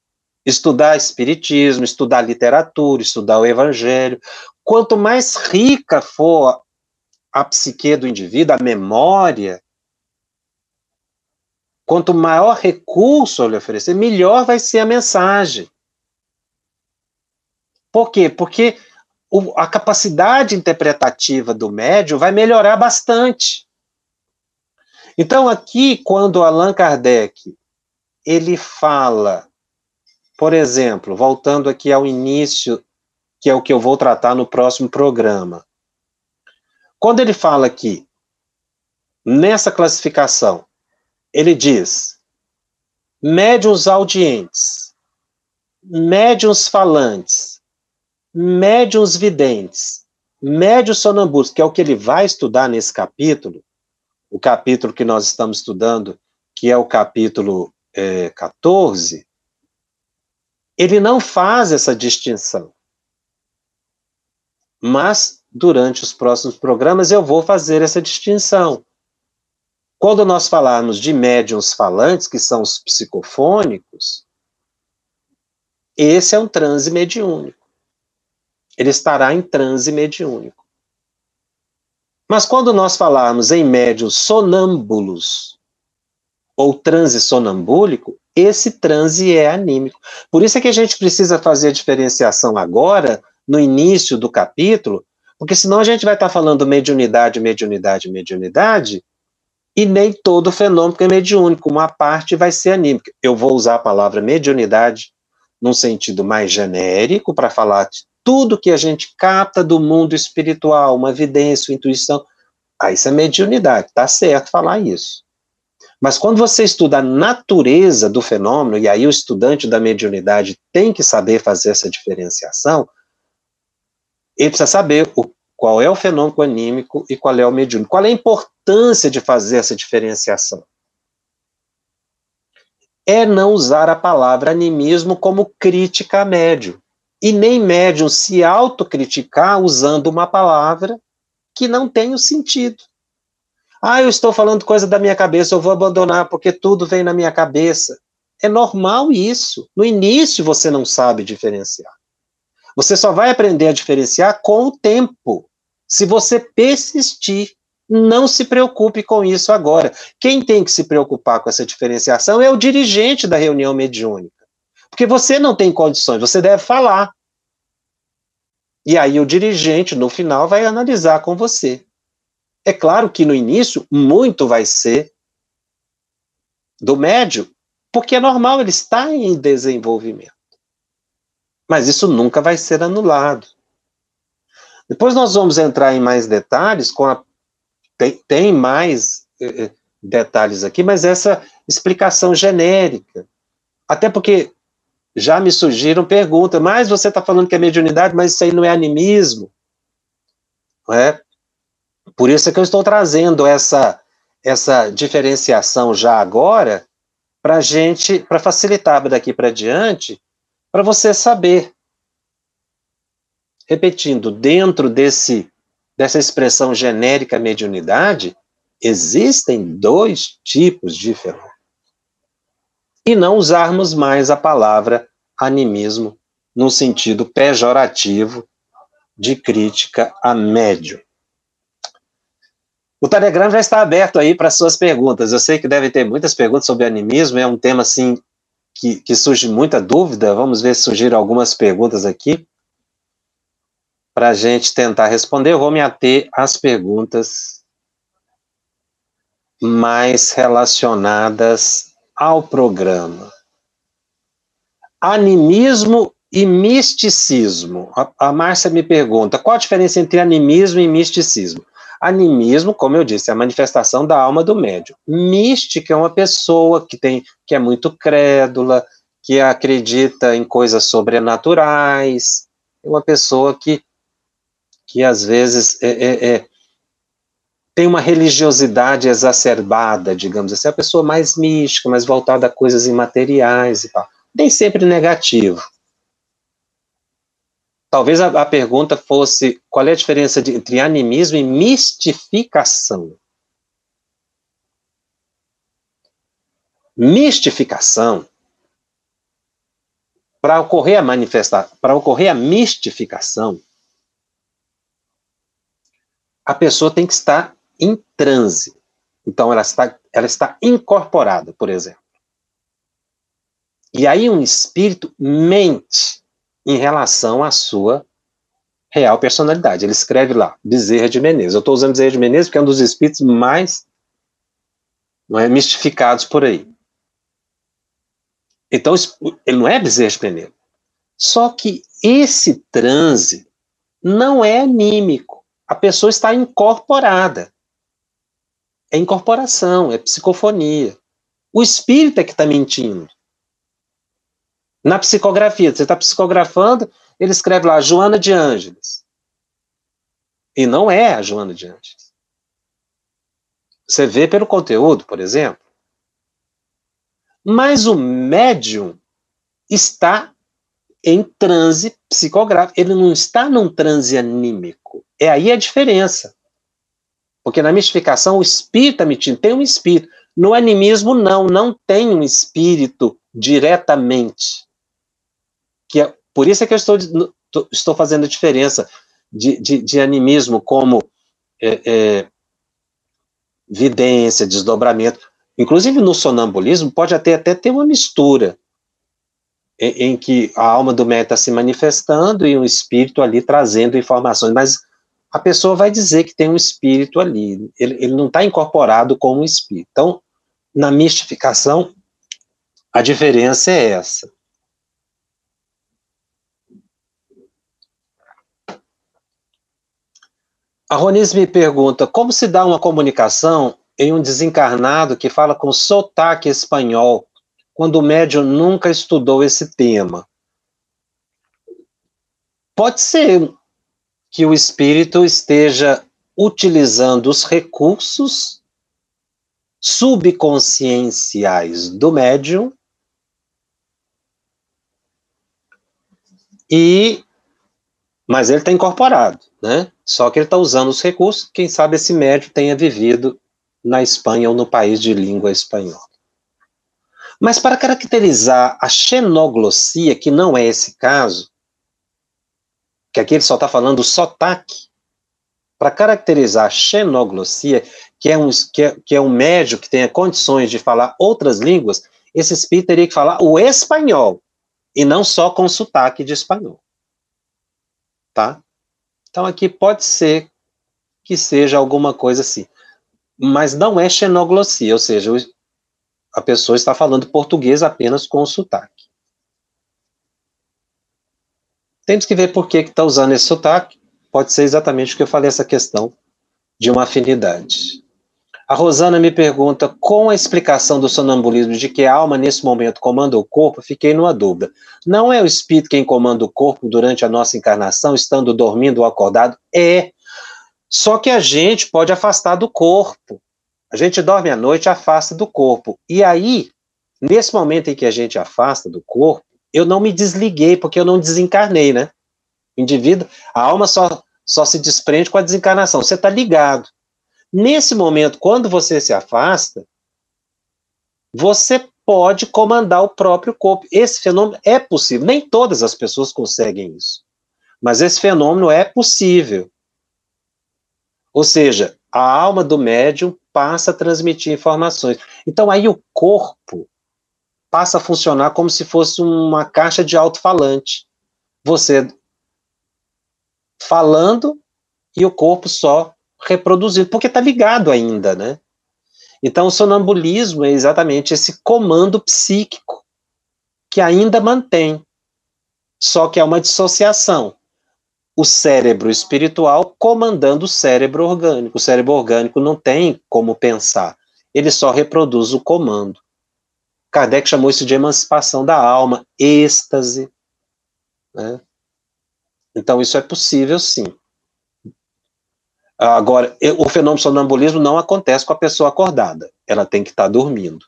Estudar espiritismo, estudar literatura, estudar o evangelho. Quanto mais rica for a psique do indivíduo, a memória, quanto maior recurso eu lhe oferecer, melhor vai ser a mensagem. Por quê? Porque o, a capacidade interpretativa do médium vai melhorar bastante. Então, aqui, quando Allan Kardec ele fala, por exemplo, voltando aqui ao início, que é o que eu vou tratar no próximo programa. Quando ele fala aqui, nessa classificação, ele diz: médiuns audientes, médiuns falantes, médiuns videntes, médios sonambulos, que é o que ele vai estudar nesse capítulo, o capítulo que nós estamos estudando, que é o capítulo é, 14, ele não faz essa distinção. Mas, durante os próximos programas, eu vou fazer essa distinção. Quando nós falarmos de médiums falantes, que são os psicofônicos, esse é um transe mediúnico. Ele estará em transe mediúnico. Mas quando nós falarmos em médios sonâmbulos ou transe sonambúlico, esse transe é anímico. Por isso é que a gente precisa fazer a diferenciação agora, no início do capítulo, porque senão a gente vai estar falando mediunidade, mediunidade, mediunidade, e nem todo fenômeno é mediúnico, uma parte vai ser anímica. Eu vou usar a palavra mediunidade num sentido mais genérico, para falar tudo que a gente capta do mundo espiritual, uma evidência, uma intuição, ah, isso é mediunidade, tá certo falar isso. Mas quando você estuda a natureza do fenômeno, e aí o estudante da mediunidade tem que saber fazer essa diferenciação, ele precisa saber o, qual é o fenômeno anímico e qual é o mediúnico. Qual é a importância de fazer essa diferenciação? É não usar a palavra animismo como crítica a e nem médium se autocriticar usando uma palavra que não tem o sentido. Ah, eu estou falando coisa da minha cabeça, eu vou abandonar porque tudo vem na minha cabeça. É normal isso. No início você não sabe diferenciar. Você só vai aprender a diferenciar com o tempo, se você persistir. Não se preocupe com isso agora. Quem tem que se preocupar com essa diferenciação é o dirigente da reunião mediúnica. Porque você não tem condições, você deve falar. E aí o dirigente, no final, vai analisar com você. É claro que no início, muito vai ser do médio, porque é normal, ele está em desenvolvimento. Mas isso nunca vai ser anulado. Depois nós vamos entrar em mais detalhes com a tem, tem mais eh, eh, detalhes aqui, mas essa explicação genérica. Até porque já me surgiram perguntas, mas você está falando que é mediunidade, mas isso aí não é animismo. Não é? Por isso é que eu estou trazendo essa, essa diferenciação já agora, para gente, para facilitar daqui para diante, para você saber. Repetindo, dentro desse dessa expressão genérica mediunidade, existem dois tipos de fenômenos. E não usarmos mais a palavra animismo num sentido pejorativo de crítica a médium. O Telegram já está aberto aí para suas perguntas. Eu sei que deve ter muitas perguntas sobre animismo, é um tema assim que, que surge muita dúvida. Vamos ver se surgiram algumas perguntas aqui para a gente tentar responder. Eu vou me ater às perguntas mais relacionadas ao programa. Animismo e misticismo. A, a Márcia me pergunta: qual a diferença entre animismo e misticismo? Animismo, como eu disse, é a manifestação da alma do médium. Mística é uma pessoa que tem que é muito crédula, que acredita em coisas sobrenaturais, é uma pessoa que que às vezes é, é, é, tem uma religiosidade exacerbada, digamos assim, é a pessoa mais mística, mais voltada a coisas imateriais e tal. Nem sempre negativo. Talvez a, a pergunta fosse qual é a diferença de, entre animismo e mistificação. Mistificação, para ocorrer a manifestar, para ocorrer a mistificação, a pessoa tem que estar em transe. Então, ela está, ela está incorporada, por exemplo. E aí, um espírito mente em relação à sua real personalidade. Ele escreve lá, Bezerra de Menezes. Eu estou usando Bezerra de Menezes porque é um dos espíritos mais não é, mistificados por aí. Então, ele não é Bezerra de Menezes. Só que esse transe não é anímico a pessoa está incorporada. É incorporação, é psicofonia. O espírito é que está mentindo. Na psicografia, você está psicografando, ele escreve lá Joana de Ângeles. E não é a Joana de Ângeles. Você vê pelo conteúdo, por exemplo. Mas o médium está em transe psicográfico. Ele não está num transe anímico. É aí a diferença. Porque na mistificação o espírito está mentindo, tem um espírito. No animismo, não, não tem um espírito diretamente. Que é, por isso é que eu estou, estou fazendo a diferença de, de, de animismo como é, é, vidência, desdobramento. Inclusive no sonambulismo pode até, até ter uma mistura em, em que a alma do médium está se manifestando e um espírito ali trazendo informações, mas a pessoa vai dizer que tem um espírito ali, ele, ele não está incorporado como um espírito. Então, na mistificação, a diferença é essa. A Ronis me pergunta como se dá uma comunicação em um desencarnado que fala com sotaque espanhol, quando o médium nunca estudou esse tema. Pode ser que o espírito esteja utilizando os recursos subconscienciais do médium e mas ele está incorporado, né? Só que ele está usando os recursos. Quem sabe esse médium tenha vivido na Espanha ou no país de língua espanhola. Mas para caracterizar a xenoglossia, que não é esse caso, que aqui ele só está falando do sotaque, para caracterizar a xenoglossia, que é, um, que, é, que é um médico que tenha condições de falar outras línguas, esse espírito teria que falar o espanhol, e não só com sotaque de espanhol. Tá? Então aqui pode ser que seja alguma coisa assim. Mas não é xenoglossia, ou seja, a pessoa está falando português apenas com sotaque. Temos que ver por que está usando esse sotaque. Pode ser exatamente o que eu falei, essa questão de uma afinidade. A Rosana me pergunta, com a explicação do sonambulismo de que a alma nesse momento comanda o corpo, fiquei numa dúvida. Não é o espírito quem comanda o corpo durante a nossa encarnação, estando dormindo ou acordado? É. Só que a gente pode afastar do corpo. A gente dorme à noite, afasta do corpo. E aí, nesse momento em que a gente afasta do corpo, eu não me desliguei, porque eu não desencarnei, né? O indivíduo, a alma só, só se desprende com a desencarnação. Você está ligado. Nesse momento, quando você se afasta, você pode comandar o próprio corpo. Esse fenômeno é possível. Nem todas as pessoas conseguem isso. Mas esse fenômeno é possível. Ou seja, a alma do médium passa a transmitir informações. Então aí o corpo passa a funcionar como se fosse uma caixa de alto-falante. Você falando e o corpo só reproduzindo, porque está ligado ainda, né? Então, o sonambulismo é exatamente esse comando psíquico que ainda mantém, só que é uma dissociação. O cérebro espiritual comandando o cérebro orgânico. O cérebro orgânico não tem como pensar, ele só reproduz o comando. Kardec chamou isso de emancipação da alma, êxtase. Né? Então, isso é possível sim. Agora, o fenômeno sonambulismo não acontece com a pessoa acordada, ela tem que estar dormindo.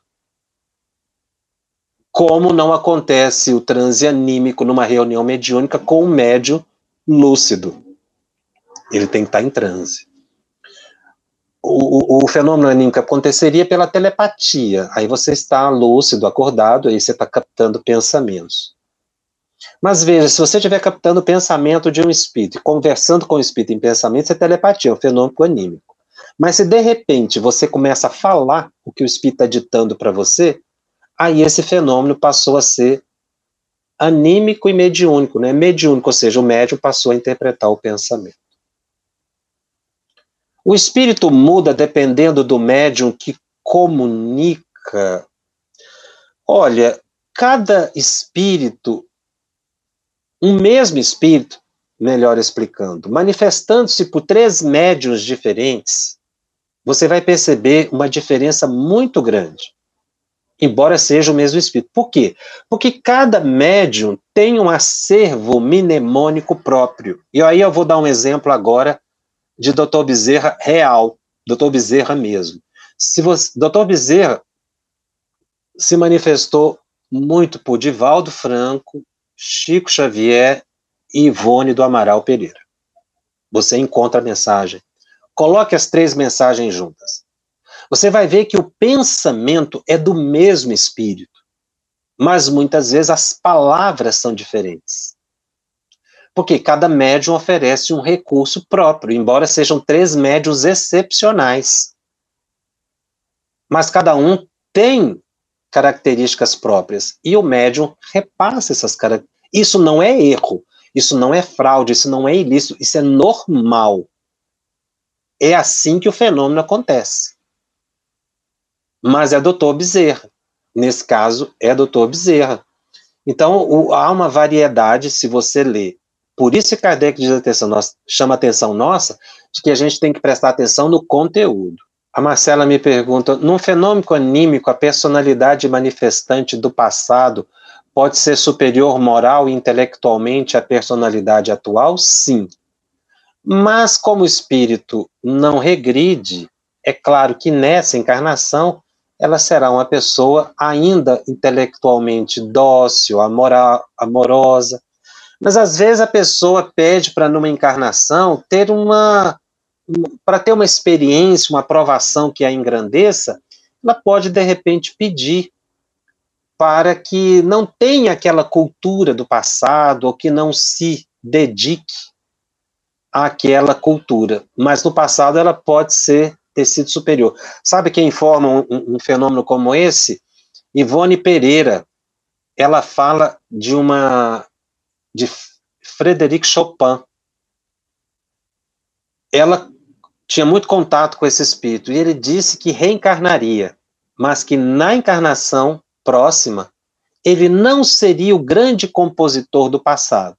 Como não acontece o transe anímico numa reunião mediúnica com o médio lúcido. Ele tem que estar em transe. O, o, o, fenômeno anímico aconteceria pela telepatia. Aí você está lúcido, acordado, aí você está captando pensamentos. Mas veja, se você estiver captando o pensamento de um espírito e conversando com o espírito em pensamento, isso é telepatia, é um fenômeno anímico. Mas se de repente você começa a falar o que o espírito está ditando para você, aí esse fenômeno passou a ser anímico e mediúnico, né? Mediúnico, ou seja, o médium passou a interpretar o pensamento. O espírito muda dependendo do médium que comunica. Olha, cada espírito um mesmo espírito, melhor explicando, manifestando-se por três médios diferentes, você vai perceber uma diferença muito grande, embora seja o mesmo espírito. Por quê? Porque cada médium tem um acervo mnemônico próprio. E aí eu vou dar um exemplo agora de Dr. Bezerra real, Dr. Bezerra mesmo. Se você, Dr. Bezerra se manifestou muito por Divaldo Franco, Chico Xavier e Ivone do Amaral Pereira. Você encontra a mensagem. Coloque as três mensagens juntas. Você vai ver que o pensamento é do mesmo espírito, mas muitas vezes as palavras são diferentes. Porque cada médium oferece um recurso próprio, embora sejam três médios excepcionais. Mas cada um tem características próprias. E o médium repassa essas características. Isso não é erro, isso não é fraude, isso não é ilícito, isso é normal. É assim que o fenômeno acontece. Mas é doutor Bezerra. Nesse caso, é doutor Bezerra. Então, o, há uma variedade, se você lê. Por isso que Kardec diz atenção nossa, chama atenção nossa de que a gente tem que prestar atenção no conteúdo. A Marcela me pergunta: num fenômeno anímico, a personalidade manifestante do passado pode ser superior moral e intelectualmente à personalidade atual? Sim. Mas, como o espírito não regride, é claro que nessa encarnação ela será uma pessoa ainda intelectualmente dócil, amorosa. Mas às vezes a pessoa pede para numa encarnação ter uma para ter uma experiência, uma aprovação que a engrandeça, ela pode de repente pedir para que não tenha aquela cultura do passado ou que não se dedique àquela cultura, mas no passado ela pode ser ter sido superior. Sabe quem informa um, um fenômeno como esse? Ivone Pereira. Ela fala de uma de Frederic Chopin. Ela tinha muito contato com esse espírito e ele disse que reencarnaria, mas que na encarnação próxima ele não seria o grande compositor do passado.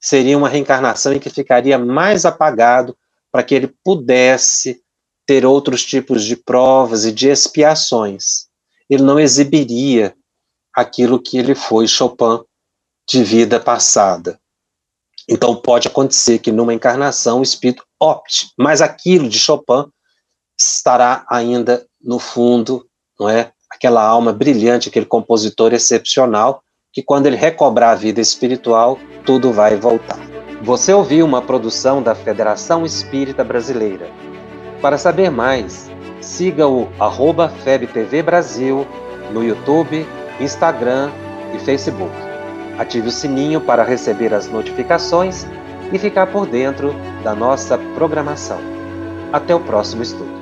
Seria uma reencarnação em que ficaria mais apagado para que ele pudesse ter outros tipos de provas e de expiações. Ele não exibiria aquilo que ele foi Chopin de vida passada. Então pode acontecer que numa encarnação o espírito opte, mas aquilo de Chopin estará ainda no fundo, não é? Aquela alma brilhante, aquele compositor excepcional, que quando ele recobrar a vida espiritual, tudo vai voltar. Você ouviu uma produção da Federação Espírita Brasileira. Para saber mais, siga o arroba FebTV Brasil no YouTube, Instagram e Facebook. Ative o sininho para receber as notificações e ficar por dentro da nossa programação. Até o próximo estudo.